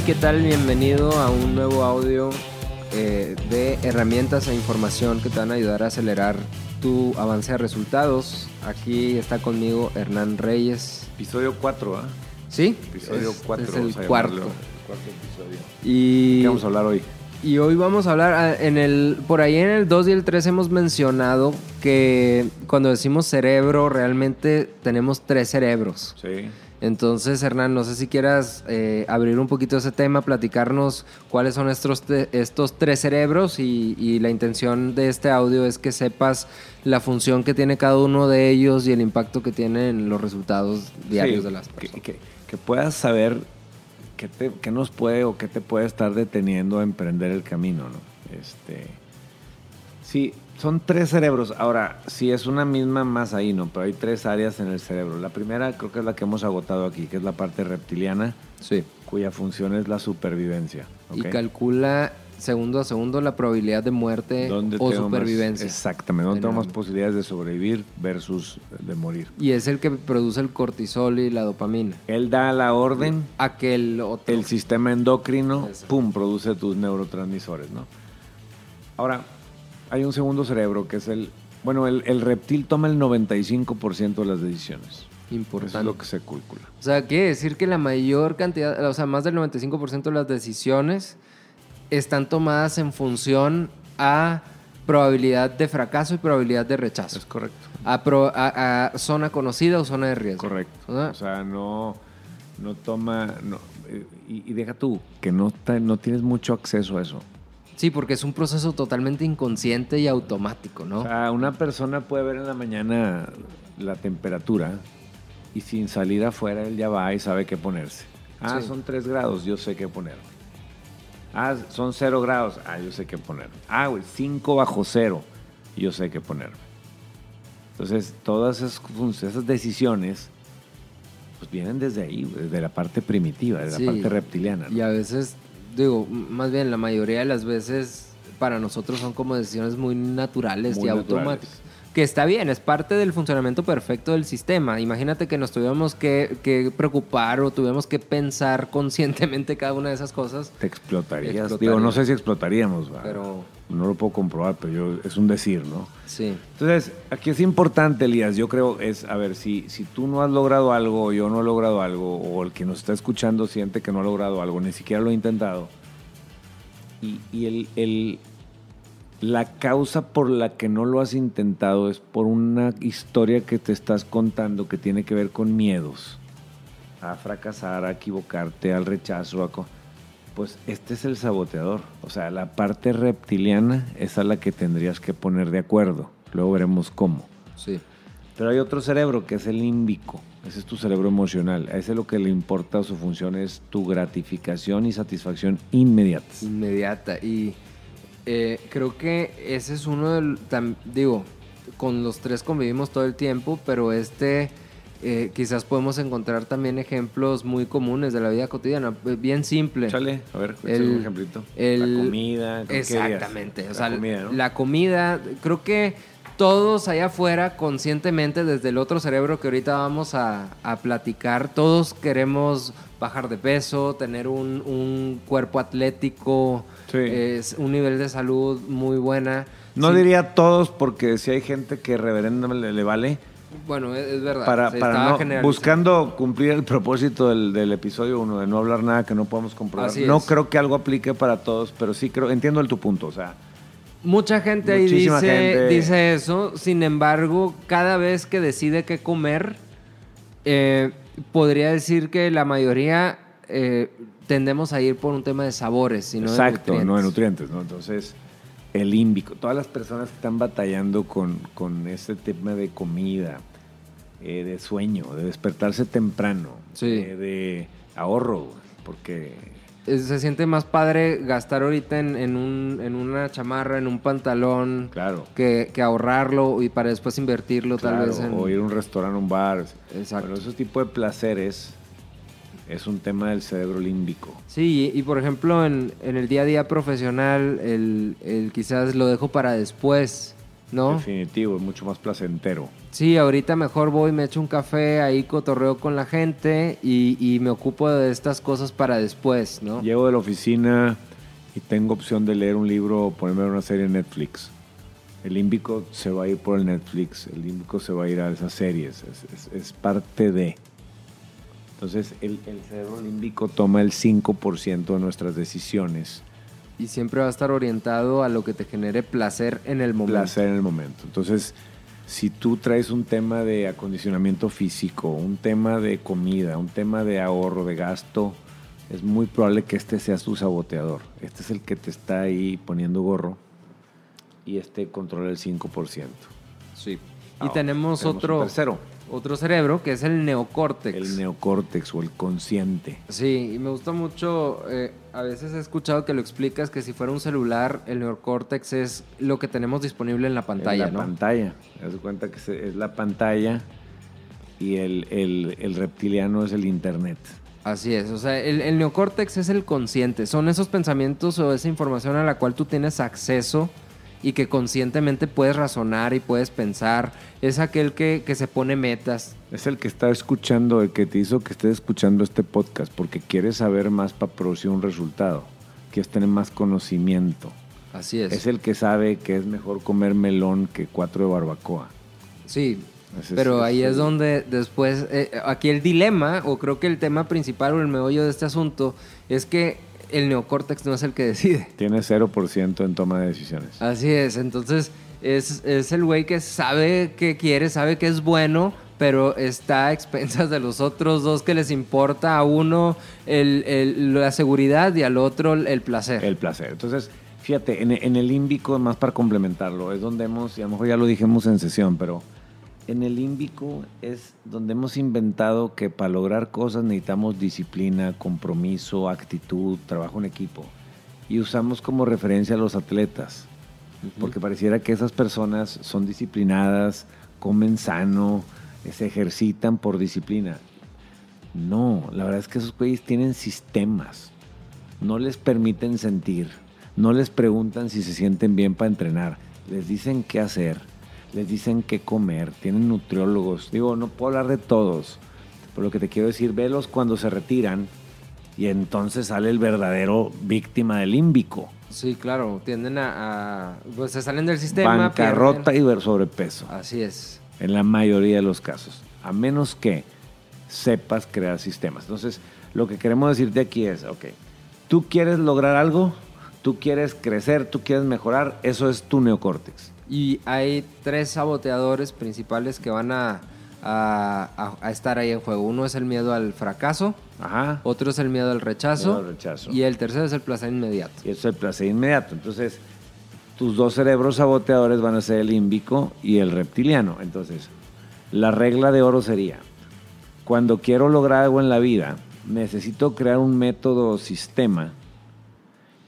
Hey, ¿qué tal? Bienvenido a un nuevo audio eh, de herramientas e información que te van a ayudar a acelerar tu avance de resultados. Aquí está conmigo Hernán Reyes. Episodio 4, ¿ah? ¿Sí? Episodio Es- 4. Es vamos el cuarto. El cuarto episodio. Y, ¿Qué vamos a hablar hoy? y hoy vamos a hablar, ah, en el, por ahí en el 2 y el 3 hemos mencionado que cuando decimos cerebro realmente tenemos tres cerebros. Sí. Entonces, Hernán, no sé si quieras eh, abrir un poquito ese tema, platicarnos cuáles son estos, estos tres cerebros y, y la intención de este audio es que sepas la función que tiene cada uno de ellos y el impacto que tiene en los resultados diarios Sí, de las que, personas. que- que puedas saber qué, te- qué nos puede o qué te puede estar deteniendo a emprender el camino, ¿no? Este, sí, son tres cerebros. Ahora, sí es una misma más ahí, ¿no? Pero hay tres áreas en el cerebro. La primera creo que es la que hemos agotado aquí, que es la parte reptiliana, Sí. cuya función es la supervivencia. Y ¿ok? calcula segundo a segundo la probabilidad de muerte ¿Dónde o tengo más- supervivencia. exactamente, ¿dónde En tengo más el- posibilidades de sobrevivir versus de morir? Y es el que produce el cortisol y la dopamina. Él da la orden, Aquel otro. el sistema endocrino, Eso. pum, produce tus neurotransmisores, ¿no? Ahora, hay un segundo cerebro que es el... Bueno, el, el reptil toma el 95% de las decisiones. Eso Importante. es lo que se calcula. O sea, quiere decir que la mayor cantidad, o sea, más del 95% de las decisiones están tomadas en función a probabilidad de fracaso y probabilidad de rechazo. Es correcto. A, pro- a- a zona conocida o zona de riesgo. Correcto. O sea, no, no toma... no, eh, y, y deja tú, que no, no tienes mucho acceso a eso. Sí, porque es un proceso totalmente inconsciente y automático, ¿no? O sea, una persona puede ver en la mañana la temperatura y sin salir afuera él ya va y sabe qué ponerse. Ah, Sí. son 3 grados, yo sé qué ponerme. Ah, son 0 grados, ah, yo sé qué ponerme. Ah, güey, 5 bajo cero, yo sé qué ponerme. Entonces, todas esas, esas decisiones pues vienen desde ahí, desde la parte primitiva, de Sí. la parte reptiliana. ¿no? Y a veces, digo, más bien la mayoría de las veces para nosotros son como decisiones muy naturales Muy y naturales. automáticas. Que está bien, es parte del funcionamiento perfecto del sistema. Imagínate que nos tuviéramos que, que preocupar o tuviéramos que pensar conscientemente cada una de esas cosas. Te explotarías. Explotaría. Digo, no sé si explotaríamos. Pero- no lo puedo comprobar, pero yo, es un decir, ¿no? Sí, Entonces, aquí es importante, Elías, yo creo, es, a ver, si, si tú no has logrado algo, o yo no he logrado algo, o el que nos está escuchando siente que no ha logrado algo, ni siquiera lo ha intentado, y, y el, el- la causa por la que no lo has intentado es por una historia que te estás contando que tiene que ver con miedos, a fracasar, a equivocarte, al rechazo, a... Pues este es el saboteador. O sea, la parte reptiliana es a la que tendrías que poner de acuerdo. Luego veremos cómo. sí. Pero hay otro cerebro que es el límbico. Ese es tu cerebro emocional. A ese lo que le importa su función es tu gratificación y satisfacción inmediatas. Inmediata. Y eh, creo que ese es uno del... tam- digo, con los tres convivimos todo el tiempo, pero este... eh, quizás podemos encontrar también ejemplos muy comunes de la vida cotidiana, eh, bien simple. Échale, a ver, El- un ejemplito. el- la comida. Exactamente. O La sea, comida, ¿no? la comida, creo que todos allá afuera, conscientemente, desde el otro cerebro que ahorita vamos a, a platicar, todos queremos bajar de peso, tener un, un cuerpo atlético, Sí. es un nivel de salud muy buena. No Sí, diría todos porque si hay gente que reverendamente le, le vale. Bueno, es, es verdad. Para, para no, buscando cumplir el propósito del, del episodio 1, de no hablar nada que no podamos comprobar. Así no es. creo que algo aplique para todos, pero sí creo, entiendo el tu punto. O sea, Mucha gente ahí dice, gente. dice eso, sin embargo, cada vez que decide qué comer, eh, podría decir que la mayoría eh, tendemos a ir por un tema de sabores, y no exacto, de no de nutrientes, ¿no? Entonces, el límbico, todas las personas que están batallando con, con ese tema de comida, eh, de sueño, de despertarse temprano, Sí. eh, de ahorro, porque Se siente más padre gastar ahorita en, en un- en una chamarra, en un pantalón, Claro. que, que ahorrarlo y para después invertirlo tal vez en... o ir a un restaurante, un bar. Exacto. Bueno, ese tipo de placeres es un tema del cerebro límbico. Sí, y, y por ejemplo en, en el día a día profesional, el, el quizás lo dejo para después ¿no? Definitivo, es mucho más placentero. Sí, ahorita mejor voy, me echo un café, ahí cotorreo con la gente y, y me ocupo de estas cosas para después, ¿no? Llego de la oficina y tengo opción de leer un libro o ponerme una serie en Netflix. El límbico se va a ir por el Netflix, el límbico se va a ir a esas series, es, es- es parte de. Entonces, el, el cerebro límbico toma el 5% de nuestras decisiones, Y siempre va a estar orientado a lo que te genere placer en el momento. placer en el momento. Entonces, si tú traes un tema de acondicionamiento físico, un tema de comida, un tema de ahorro, de gasto, es muy probable que este sea tu saboteador. Este es el que te está ahí poniendo gorro y este controla el 5%. Sí. Y Ahora, tenemos otro, tercero, otro cerebro que es el neocórtex. el neocórtex o el consciente. Sí, y me gusta mucho, eh, a veces he escuchado que lo explicas que si fuera un celular, el neocórtex es lo que tenemos disponible en la pantalla, en la ¿no? pantalla. Das cuenta que es la pantalla y el, el- el reptiliano es el internet. Así es, o sea, el, el neocórtex es el consciente, son esos pensamientos o esa información a la cual tú tienes acceso y que conscientemente puedes razonar y puedes pensar, es aquel que, que se pone metas. Es el que está escuchando, el que te hizo que estés escuchando este podcast porque quieres saber más para producir un resultado, quieres tener más conocimiento. Así es. Es el que sabe que es mejor comer melón que cuatro de barbacoa. Sí, es- pero ahí es donde después, eh, aquí el dilema, o creo que el tema principal o el meollo de este asunto, es que el neocórtex no es el que decide. Tiene 0% en toma de decisiones. Así es, entonces es, es el güey que sabe que quiere, sabe que es bueno, pero está a expensas de los otros dos que les importa a uno el- el- la seguridad y al otro el placer. El placer. Entonces, fíjate, en, en el límbico, más para complementarlo, es donde hemos, y a lo mejor ya lo dijimos en sesión, pero en el límbico es donde hemos inventado que para lograr cosas necesitamos disciplina, compromiso, actitud, trabajo en equipo. Y usamos como referencia a los atletas, porque pareciera que esas personas son disciplinadas, comen sano, se ejercitan por disciplina. No, la verdad es que esos güeyes tienen sistemas no les permiten sentir, no les preguntan si se sienten bien para entrenar, les dicen qué hacer, les dicen qué comer, tienen nutriólogos. Digo, no puedo hablar de todos, pero lo que te quiero decir, velos cuando se retiran y entonces sale el verdadero víctima del límbico. Sí, claro, tienden a, a- pues se salen del sistema. Bancarrota pierden- y sobrepeso, Así es. en la mayoría de los casos, a menos que sepas crear sistemas. Entonces, lo que queremos decirte aquí es, ok, tú quieres lograr algo, tú quieres crecer, tú quieres mejorar, eso es tu neocórtex. Y hay tres saboteadores principales que van a, a- a- a estar ahí en juego. Uno es el miedo al fracaso, Ajá. otro es el miedo al rechazo, Miedo al rechazo. y el tercero es el placer inmediato. Y eso es el placer inmediato. Entonces, tus dos cerebros saboteadores van a ser el límbico y el reptiliano. Entonces, la regla de oro sería, cuando quiero lograr algo en la vida, necesito crear un método o sistema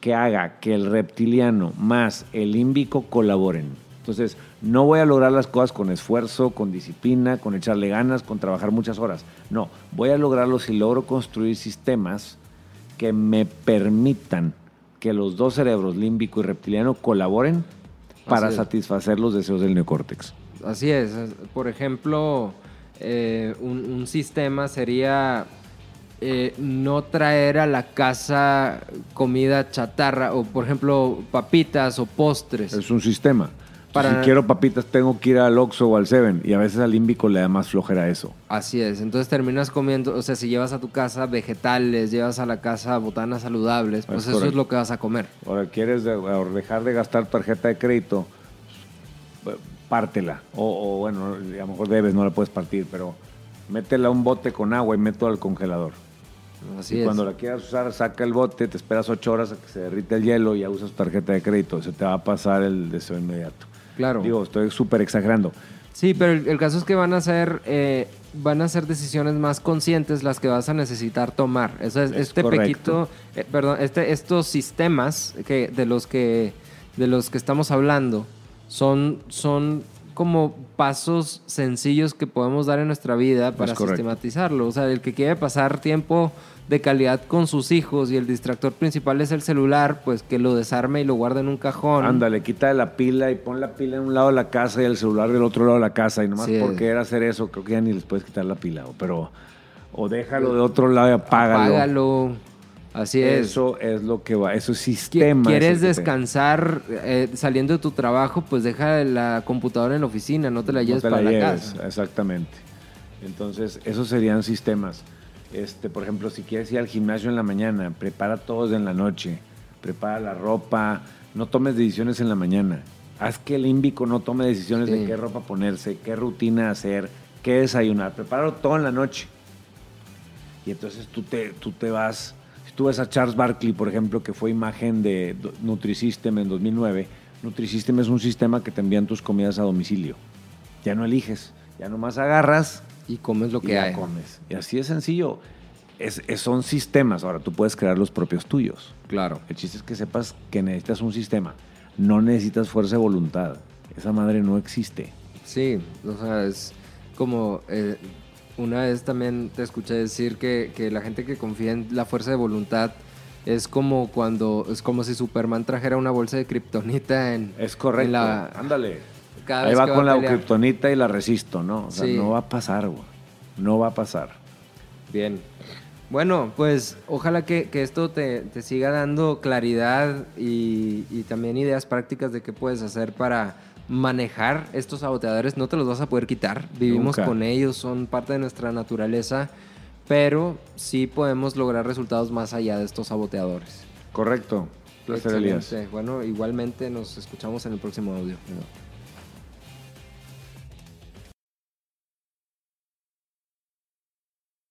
que haga que el reptiliano más el límbico colaboren. Entonces, no voy a lograr las cosas con esfuerzo, con disciplina, con echarle ganas, con trabajar muchas horas. No, voy a lograrlo si logro construir sistemas que me permitan que los dos cerebros, límbico y reptiliano, colaboren para satisfacer los deseos del neocórtex. Así es. es- Por ejemplo, eh, un, un sistema sería eh, no traer a la casa comida chatarra o, por ejemplo, papitas o postres. Es un sistema. Para- Si quiero papitas, tengo que ir al Oxxo o al Seven. Y a veces al límbico le da más flojera eso. Así es. Entonces terminas comiendo, o sea, si llevas a tu casa vegetales, llevas a la casa botanas saludables, pues Es eso es lo que vas a comer. Ahora, ¿quieres dejar de gastar tarjeta de crédito? Pues, Pártela. O, o, bueno, a lo mejor debes, no la puedes partir, pero métela a un bote con agua y mételo al congelador. Así y es. cuando la quieras usar, saca el bote, te esperas ocho horas a que se derrite el hielo y ya usas tu tarjeta de crédito. Se te va a pasar el deseo inmediato. Claro. Digo, estoy súper exagerando. Sí, pero el, el caso es que van a ser eh, van a ser decisiones más conscientes las que vas a necesitar tomar. Eso es, Es este correcto. pequito, eh, perdón, este, estos sistemas que de los que de los que estamos hablando son son como pasos sencillos que podemos dar en nuestra vida para sistematizarlo. O sea, el que quiere pasar tiempo de calidad con sus hijos y el distractor principal es el celular, pues que lo desarme y lo guarde en un cajón. Ándale, quita la pila y pon la pila en un lado de la casa y el celular del otro lado de la casa. Y nomás Sí. por querer hacer eso, creo que ya ni les puedes quitar la pila. o- Pero, o déjalo de otro lado y apágalo. Apágalo. Así es. Eso es lo que va, eso es sistema. ¿Quieres descansar eh, saliendo de tu trabajo? Pues deja la computadora en la oficina, no te la No lleves te la para la casa. Exactamente. Entonces, esos serían sistemas. Este, por ejemplo, si quieres ir al gimnasio en la mañana, prepara todo en la noche. Prepara la ropa. No tomes decisiones en la mañana. Haz que el ímbico no tome decisiones Sí. de qué ropa ponerse, qué rutina hacer, qué desayunar. Prepáralo todo en la noche. Y entonces tú te, tú te vas. Si tú ves a Charles Barkley, por ejemplo, que fue imagen de Nutrisystem en 2009, Nutrisystem es un sistema que te envían tus comidas a domicilio. Ya no eliges, ya nomás agarras Y comes lo y que ya hay. comes. Y así de sencillo. Es, es- son sistemas. Ahora tú puedes crear los propios tuyos. Claro. El chiste es que sepas que necesitas un sistema. No necesitas fuerza de voluntad. Esa madre no existe. Sí, o sea, es como eh, una vez también te escuché decir que, que la gente que confía en la fuerza de voluntad es como cuando es como si Superman trajera una bolsa de kriptonita en Es correcto. en la- Ándale. Cada Ahí vez va que con a la pelear. kriptonita y la resisto, ¿no? O sea, Sí. no va a pasar, güey. No va a pasar. Bien. Bueno, pues ojalá que, que esto te, te siga dando claridad y, y también ideas prácticas de qué puedes hacer para manejar estos saboteadores. No te los vas a poder quitar, vivimos Nunca. con ellos, son parte de nuestra naturaleza, pero sí podemos lograr resultados más allá de estos saboteadores. Correcto. Placer. Bueno, igualmente nos escuchamos en el próximo audio.